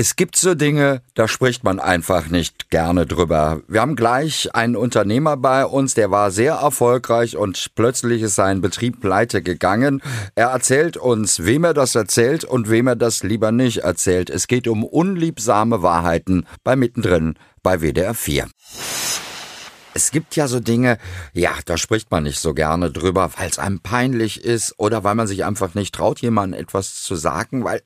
Es gibt so Dinge, da spricht man einfach nicht gerne drüber. Wir haben gleich einen Unternehmer bei uns, der war sehr erfolgreich und plötzlich ist sein Betrieb pleite gegangen. Er erzählt uns, wem er das erzählt und wem er das lieber nicht erzählt. Es geht um unliebsame Wahrheiten bei Mittendrin bei WDR 4. Es gibt ja so Dinge, ja, da spricht man nicht so gerne drüber, weil es einem peinlich ist oder weil man sich einfach nicht traut, jemandem etwas zu sagen, weil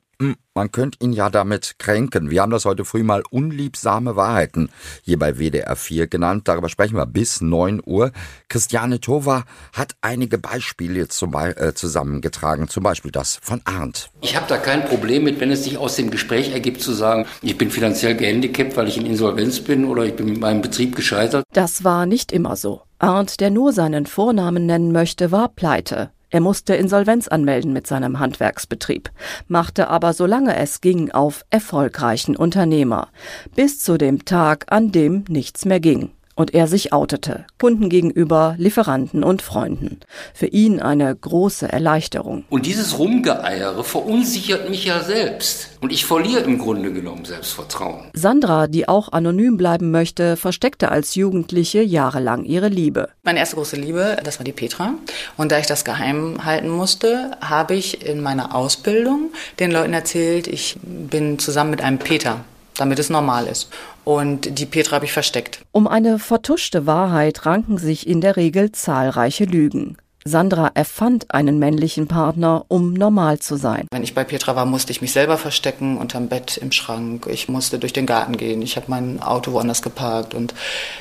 man könnte ihn ja damit kränken. Wir haben das heute früh mal unliebsame Wahrheiten hier bei WDR 4 genannt. Darüber sprechen wir bis 9 Uhr. Christiane Tova hat einige Beispiele zum, äh, zusammengetragen, zum Beispiel das von Arndt. Ich habe da kein Problem mit, wenn es sich aus dem Gespräch ergibt, zu sagen, ich bin finanziell gehandicapt, weil ich in Insolvenz bin oder ich bin mit meinem Betrieb gescheitert. Das war nicht immer so. Arndt, der nur seinen Vornamen nennen möchte, war pleite. Er musste Insolvenz anmelden mit seinem Handwerksbetrieb, machte aber solange es ging auf erfolgreichen Unternehmer, bis zu dem Tag, an dem nichts mehr ging und er sich outete, Kunden gegenüber, Lieferanten und Freunden. Für ihn eine große Erleichterung. Und dieses Rumgeeiere verunsichert mich ja selbst. Und ich verliere im Grunde genommen Selbstvertrauen. Sandra, die auch anonym bleiben möchte, versteckte als Jugendliche jahrelang ihre Liebe. Meine erste große Liebe, das war die Petra. Und da ich das geheim halten musste, habe ich in meiner Ausbildung den Leuten erzählt, ich bin zusammen mit einem Peter damit es normal ist. Und die Petra habe ich versteckt. Um eine vertuschte Wahrheit ranken sich in der Regel zahlreiche Lügen. Sandra erfand einen männlichen Partner, um normal zu sein. Wenn ich bei Petra war, musste ich mich selber verstecken unterm Bett im Schrank. Ich musste durch den Garten gehen. Ich habe mein Auto woanders geparkt. Und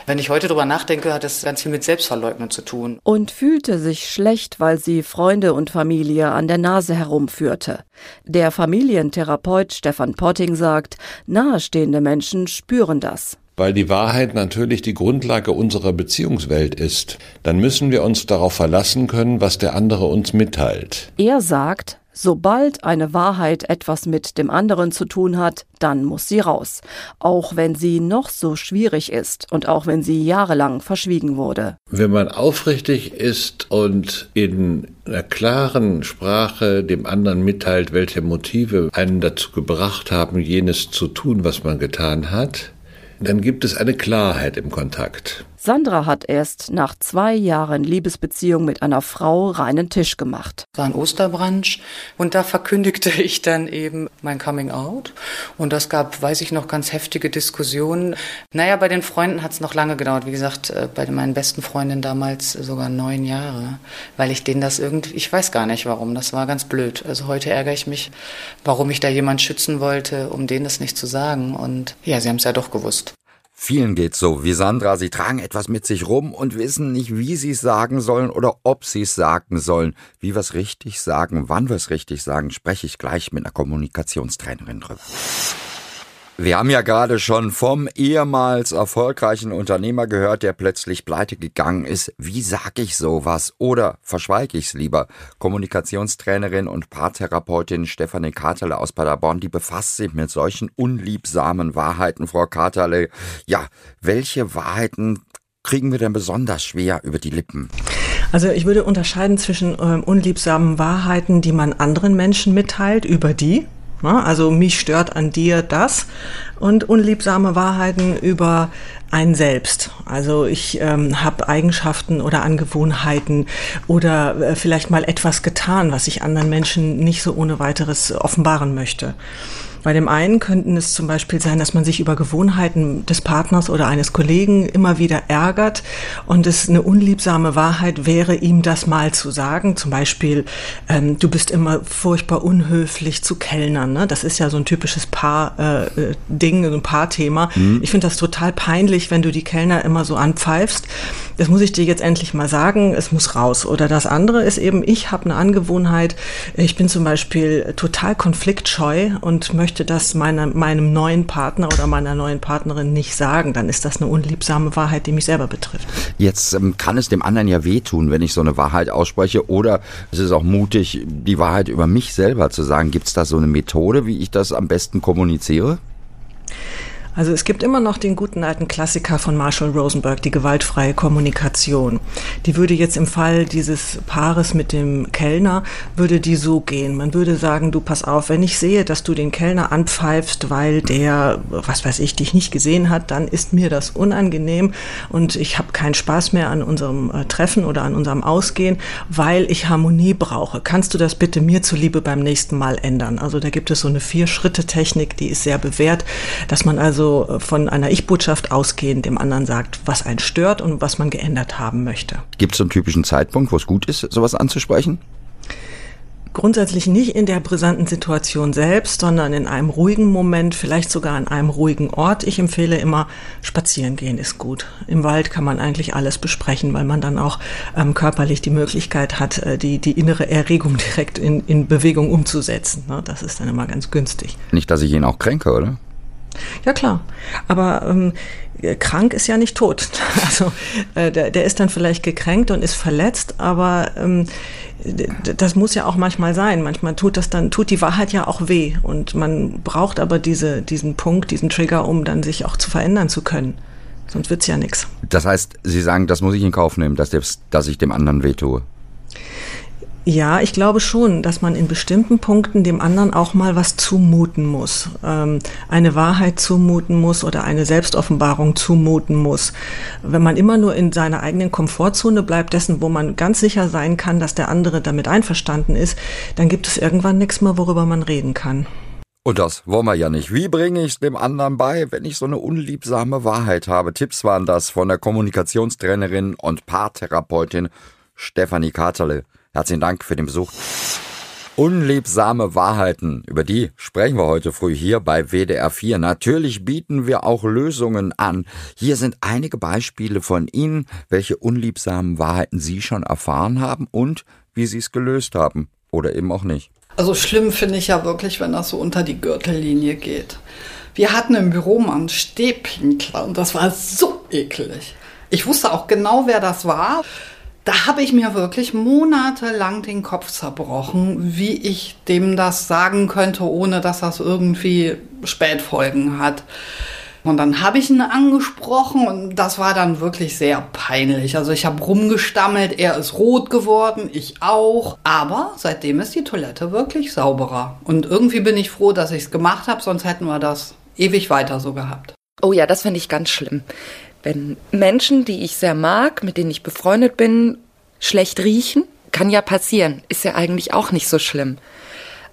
wenn ich heute darüber nachdenke, hat das ganz viel mit Selbstverleugnung zu tun. Und fühlte sich schlecht, weil sie Freunde und Familie an der Nase herumführte. Der Familientherapeut Stefan Potting sagt, nahestehende Menschen spüren das weil die Wahrheit natürlich die Grundlage unserer Beziehungswelt ist, dann müssen wir uns darauf verlassen können, was der andere uns mitteilt. Er sagt, Sobald eine Wahrheit etwas mit dem anderen zu tun hat, dann muss sie raus, auch wenn sie noch so schwierig ist und auch wenn sie jahrelang verschwiegen wurde. Wenn man aufrichtig ist und in einer klaren Sprache dem anderen mitteilt, welche Motive einen dazu gebracht haben, jenes zu tun, was man getan hat, dann gibt es eine Klarheit im Kontakt. Sandra hat erst nach zwei Jahren Liebesbeziehung mit einer Frau reinen Tisch gemacht. Es war ein Osterbrunch und da verkündigte ich dann eben mein Coming Out. Und das gab, weiß ich noch, ganz heftige Diskussionen. Naja, bei den Freunden hat es noch lange gedauert. Wie gesagt, äh, bei meinen besten Freundinnen damals sogar neun Jahre, weil ich denen das irgendwie, ich weiß gar nicht warum, das war ganz blöd. Also heute ärgere ich mich, warum ich da jemand schützen wollte, um denen das nicht zu sagen. Und ja, sie haben es ja doch gewusst. Vielen geht's so wie Sandra. Sie tragen etwas mit sich rum und wissen nicht, wie sie es sagen sollen oder ob sie es sagen sollen. Wie wir es richtig sagen, wann wir es richtig sagen, spreche ich gleich mit einer Kommunikationstrainerin drüber. Wir haben ja gerade schon vom ehemals erfolgreichen Unternehmer gehört, der plötzlich pleite gegangen ist. Wie sag ich sowas? Oder verschweige ich es lieber? Kommunikationstrainerin und Paartherapeutin Stefanie Katerle aus Paderborn, die befasst sich mit solchen unliebsamen Wahrheiten. Frau Katerle, ja, welche Wahrheiten kriegen wir denn besonders schwer über die Lippen? Also ich würde unterscheiden zwischen ähm, unliebsamen Wahrheiten, die man anderen Menschen mitteilt über die? Also mich stört an dir das und unliebsame Wahrheiten über ein Selbst. Also ich ähm, habe Eigenschaften oder Angewohnheiten oder äh, vielleicht mal etwas getan, was ich anderen Menschen nicht so ohne weiteres offenbaren möchte. Bei dem einen könnten es zum Beispiel sein, dass man sich über Gewohnheiten des Partners oder eines Kollegen immer wieder ärgert und es eine unliebsame Wahrheit wäre, ihm das mal zu sagen. Zum Beispiel, ähm, du bist immer furchtbar unhöflich zu Kellnern. Ne? Das ist ja so ein typisches Paar-Ding, äh, so ein Paarthema. Mhm. Ich finde das total peinlich, wenn du die Kellner immer so anpfeifst. Das muss ich dir jetzt endlich mal sagen, es muss raus. Oder das andere ist eben, ich habe eine Angewohnheit, ich bin zum Beispiel total konfliktscheu und möchte möchte das meine, meinem neuen Partner oder meiner neuen Partnerin nicht sagen, dann ist das eine unliebsame Wahrheit, die mich selber betrifft. Jetzt ähm, kann es dem anderen ja wehtun, wenn ich so eine Wahrheit ausspreche oder es ist auch mutig, die Wahrheit über mich selber zu sagen. Gibt es da so eine Methode, wie ich das am besten kommuniziere? Also es gibt immer noch den guten alten Klassiker von Marshall Rosenberg, die gewaltfreie Kommunikation. Die würde jetzt im Fall dieses Paares mit dem Kellner, würde die so gehen. Man würde sagen, du pass auf, wenn ich sehe, dass du den Kellner anpfeifst, weil der, was weiß ich, dich nicht gesehen hat, dann ist mir das unangenehm und ich habe keinen Spaß mehr an unserem äh, Treffen oder an unserem Ausgehen, weil ich Harmonie brauche. Kannst du das bitte mir zuliebe beim nächsten Mal ändern? Also da gibt es so eine Vier-Schritte-Technik, die ist sehr bewährt, dass man also also äh, von einer Ich-Botschaft ausgehend dem anderen sagt, was einen stört und was man geändert haben möchte. Gibt es einen typischen Zeitpunkt, wo es gut ist, sowas anzusprechen? Grundsätzlich nicht in der brisanten Situation selbst, sondern in einem ruhigen Moment, vielleicht sogar an einem ruhigen Ort. Ich empfehle immer, spazieren gehen ist gut. Im Wald kann man eigentlich alles besprechen, weil man dann auch ähm, körperlich die Möglichkeit hat, äh, die, die innere Erregung direkt in, in Bewegung umzusetzen. Ne? Das ist dann immer ganz günstig. Nicht, dass ich ihn auch kränke, oder? Ja klar, aber ähm, krank ist ja nicht tot. Also äh, der, der ist dann vielleicht gekränkt und ist verletzt, aber ähm, das muss ja auch manchmal sein. Manchmal tut das dann, tut die Wahrheit ja auch weh. Und man braucht aber diese, diesen Punkt, diesen Trigger, um dann sich auch zu verändern zu können. Sonst wird's ja nichts. Das heißt, Sie sagen, das muss ich in Kauf nehmen, dass, dass ich dem anderen wehtue. Ja, ich glaube schon, dass man in bestimmten Punkten dem anderen auch mal was zumuten muss, ähm, eine Wahrheit zumuten muss oder eine Selbstoffenbarung zumuten muss. Wenn man immer nur in seiner eigenen Komfortzone bleibt, dessen, wo man ganz sicher sein kann, dass der andere damit einverstanden ist, dann gibt es irgendwann nichts mehr, worüber man reden kann. Und das wollen wir ja nicht. Wie bringe ich es dem anderen bei, wenn ich so eine unliebsame Wahrheit habe? Tipps waren das von der Kommunikationstrainerin und Paartherapeutin Stefanie Katerle. Herzlichen Dank für den Besuch. Unliebsame Wahrheiten, über die sprechen wir heute früh hier bei WDR 4. Natürlich bieten wir auch Lösungen an. Hier sind einige Beispiele von Ihnen, welche unliebsamen Wahrheiten Sie schon erfahren haben und wie Sie es gelöst haben oder eben auch nicht. Also schlimm finde ich ja wirklich, wenn das so unter die Gürtellinie geht. Wir hatten im Büro mal einen Stehpinkler und das war so ekelig. Ich wusste auch genau, wer das war da habe ich mir wirklich monatelang den Kopf zerbrochen, wie ich dem das sagen könnte, ohne dass das irgendwie Spätfolgen hat. Und dann habe ich ihn angesprochen und das war dann wirklich sehr peinlich. Also ich habe rumgestammelt, er ist rot geworden, ich auch. Aber seitdem ist die Toilette wirklich sauberer. Und irgendwie bin ich froh, dass ich es gemacht habe, sonst hätten wir das ewig weiter so gehabt. Oh ja, das finde ich ganz schlimm. Wenn Menschen, die ich sehr mag, mit denen ich befreundet bin, schlecht riechen, kann ja passieren, ist ja eigentlich auch nicht so schlimm.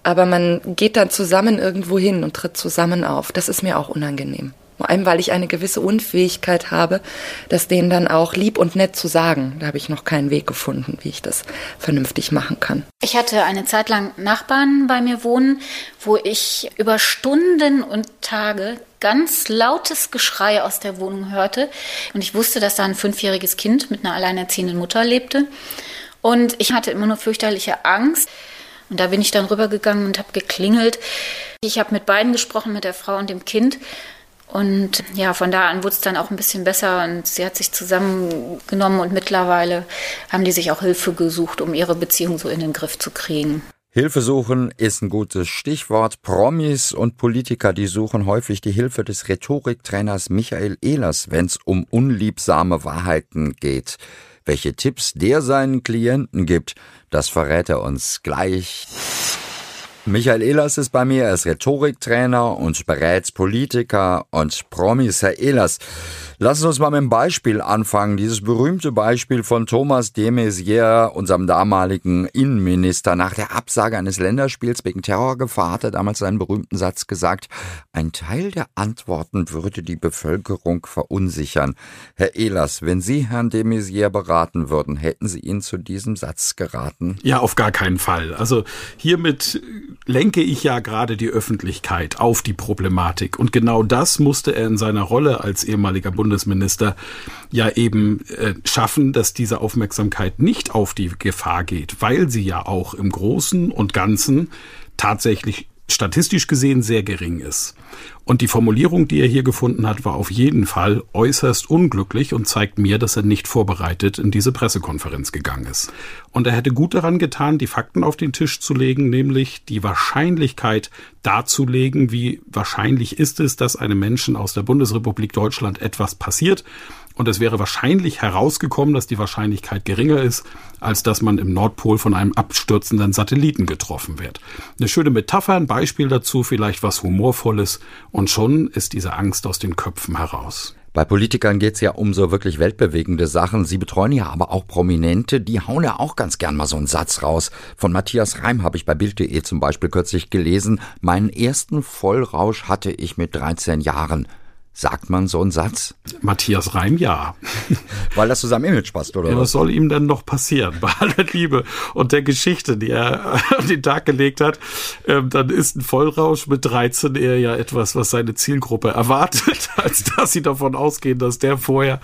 Aber man geht dann zusammen irgendwo hin und tritt zusammen auf. Das ist mir auch unangenehm. Vor allem, weil ich eine gewisse Unfähigkeit habe, das denen dann auch lieb und nett zu sagen. Da habe ich noch keinen Weg gefunden, wie ich das vernünftig machen kann. Ich hatte eine Zeit lang Nachbarn bei mir wohnen, wo ich über Stunden und Tage ganz lautes Geschrei aus der Wohnung hörte. Und ich wusste, dass da ein fünfjähriges Kind mit einer alleinerziehenden Mutter lebte. Und ich hatte immer nur fürchterliche Angst. Und da bin ich dann rübergegangen und habe geklingelt. Ich habe mit beiden gesprochen, mit der Frau und dem Kind. Und ja, von da an wurde es dann auch ein bisschen besser und sie hat sich zusammengenommen und mittlerweile haben die sich auch Hilfe gesucht, um ihre Beziehung so in den Griff zu kriegen. Hilfe suchen ist ein gutes Stichwort. Promis und Politiker, die suchen häufig die Hilfe des Rhetoriktrainers Michael Ehlers, wenn es um unliebsame Wahrheiten geht. Welche Tipps der seinen Klienten gibt, das verrät er uns gleich. Michael Ehlers ist bei mir, er ist Rhetoriktrainer und berät Politiker und Promis. Herr Ehlers, lassen Sie uns mal mit einem Beispiel anfangen. Dieses berühmte Beispiel von Thomas de Maizière, unserem damaligen Innenminister. Nach der Absage eines Länderspiels wegen Terrorgefahr hat er damals seinen berühmten Satz gesagt, ein Teil der Antworten würde die Bevölkerung verunsichern. Herr Ehlers, wenn Sie Herrn de Maizière beraten würden, hätten Sie ihn zu diesem Satz geraten? Ja, auf gar keinen Fall. Also hiermit lenke ich ja gerade die Öffentlichkeit auf die Problematik. Und genau das musste er in seiner Rolle als ehemaliger Bundesminister ja eben äh, schaffen, dass diese Aufmerksamkeit nicht auf die Gefahr geht, weil sie ja auch im Großen und Ganzen tatsächlich statistisch gesehen sehr gering ist. Und die Formulierung, die er hier gefunden hat, war auf jeden Fall äußerst unglücklich und zeigt mir, dass er nicht vorbereitet in diese Pressekonferenz gegangen ist. Und er hätte gut daran getan, die Fakten auf den Tisch zu legen, nämlich die Wahrscheinlichkeit darzulegen, wie wahrscheinlich ist es, dass einem Menschen aus der Bundesrepublik Deutschland etwas passiert und es wäre wahrscheinlich herausgekommen, dass die Wahrscheinlichkeit geringer ist, als dass man im Nordpol von einem abstürzenden Satelliten getroffen wird. Eine schöne Metapher, ein Beispiel dazu, vielleicht was Humorvolles, und schon ist diese Angst aus den Köpfen heraus. Bei Politikern geht's ja um so wirklich weltbewegende Sachen. Sie betreuen ja aber auch Prominente, die hauen ja auch ganz gern mal so einen Satz raus. Von Matthias Reim habe ich bei Bild.de zum Beispiel kürzlich gelesen, meinen ersten Vollrausch hatte ich mit 13 Jahren. Sagt man so einen Satz? Matthias Reim, ja. Weil das zu seinem Image passt, oder? Ja, was soll ihm denn noch passieren? Bei aller Liebe und der Geschichte, die er an den Tag gelegt hat, ähm, dann ist ein Vollrausch mit 13 eher ja etwas, was seine Zielgruppe erwartet, als dass sie davon ausgehen, dass der vorher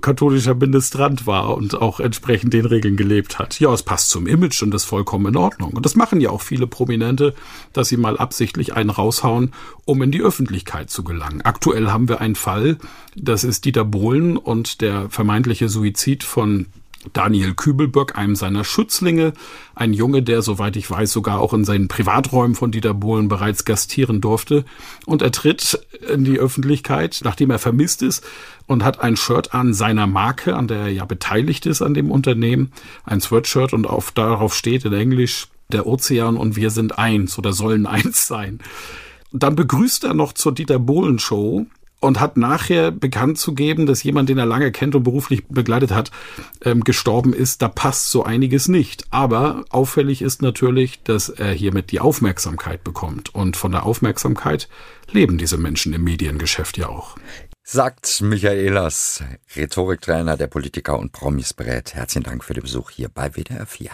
katholischer Ministrant war und auch entsprechend den Regeln gelebt hat. Ja, es passt zum Image und ist vollkommen in Ordnung. Und das machen ja auch viele Prominente, dass sie mal absichtlich einen raushauen, um in die Öffentlichkeit zu gelangen. Aktuell haben wir einen Fall, das ist Dieter Bohlen und der vermeintliche Suizid von Daniel Kübelböck, einem seiner Schützlinge, ein Junge, der, soweit ich weiß, sogar auch in seinen Privaträumen von Dieter Bohlen bereits gastieren durfte. Und er tritt in die Öffentlichkeit, nachdem er vermisst ist, und hat ein Shirt an seiner Marke, an der er ja beteiligt ist an dem Unternehmen, ein Sweatshirt und auf, darauf steht in Englisch, der Ozean und wir sind eins oder sollen eins sein. Dann begrüßt er noch zur Dieter Bohlen Show und hat nachher bekannt zu geben, dass jemand, den er lange kennt und beruflich begleitet hat, ähm, gestorben ist. Da passt so einiges nicht. Aber auffällig ist natürlich, dass er hiermit die Aufmerksamkeit bekommt. Und von der Aufmerksamkeit leben diese Menschen im Mediengeschäft ja auch. Sagt Michaelas, Rhetoriktrainer der Politiker und Promis berät. Herzlichen Dank für den Besuch hier bei WDR 4.